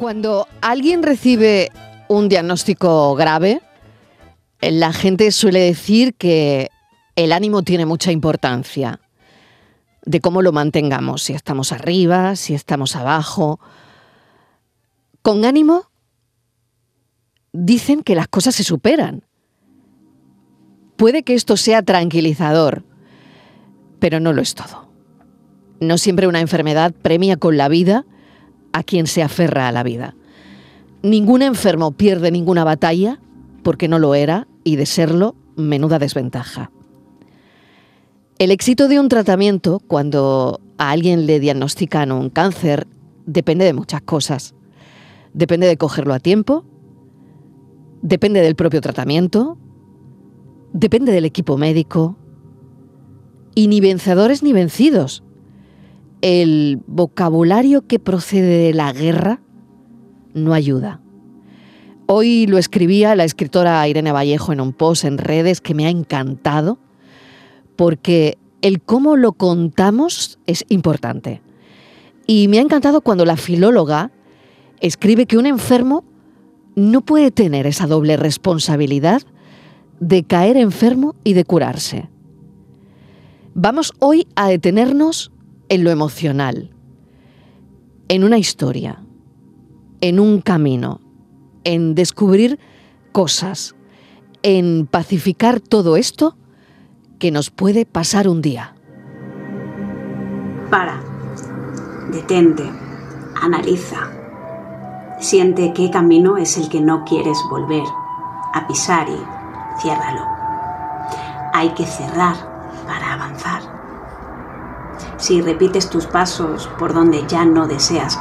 Cuando alguien recibe un diagnóstico grave, la gente suele decir que el ánimo tiene mucha importancia, de cómo lo mantengamos, si estamos arriba, si estamos abajo. Con ánimo dicen que las cosas se superan. Puede que esto sea tranquilizador, pero no lo es todo. No siempre una enfermedad premia con la vida a quien se aferra a la vida. Ningún enfermo pierde ninguna batalla porque no lo era y de serlo, menuda desventaja. El éxito de un tratamiento, cuando a alguien le diagnostican un cáncer, depende de muchas cosas. Depende de cogerlo a tiempo, depende del propio tratamiento, depende del equipo médico, y ni vencedores ni vencidos. El vocabulario que procede de la guerra no ayuda. Hoy lo escribía la escritora Irene Vallejo en un post en redes que me ha encantado, porque el cómo lo contamos es importante. Y me ha encantado cuando la filóloga escribe que un enfermo no puede tener esa doble responsabilidad de caer enfermo y de curarse. Vamos hoy a detenernos en lo emocional, en una historia, en un camino, en descubrir cosas, en pacificar todo esto que nos puede pasar un día. Para, detente, analiza, siente qué camino es el que no quieres volver a pisar y ciérralo. Hay que cerrar para avanzar. Si repites tus pasos por donde ya no deseas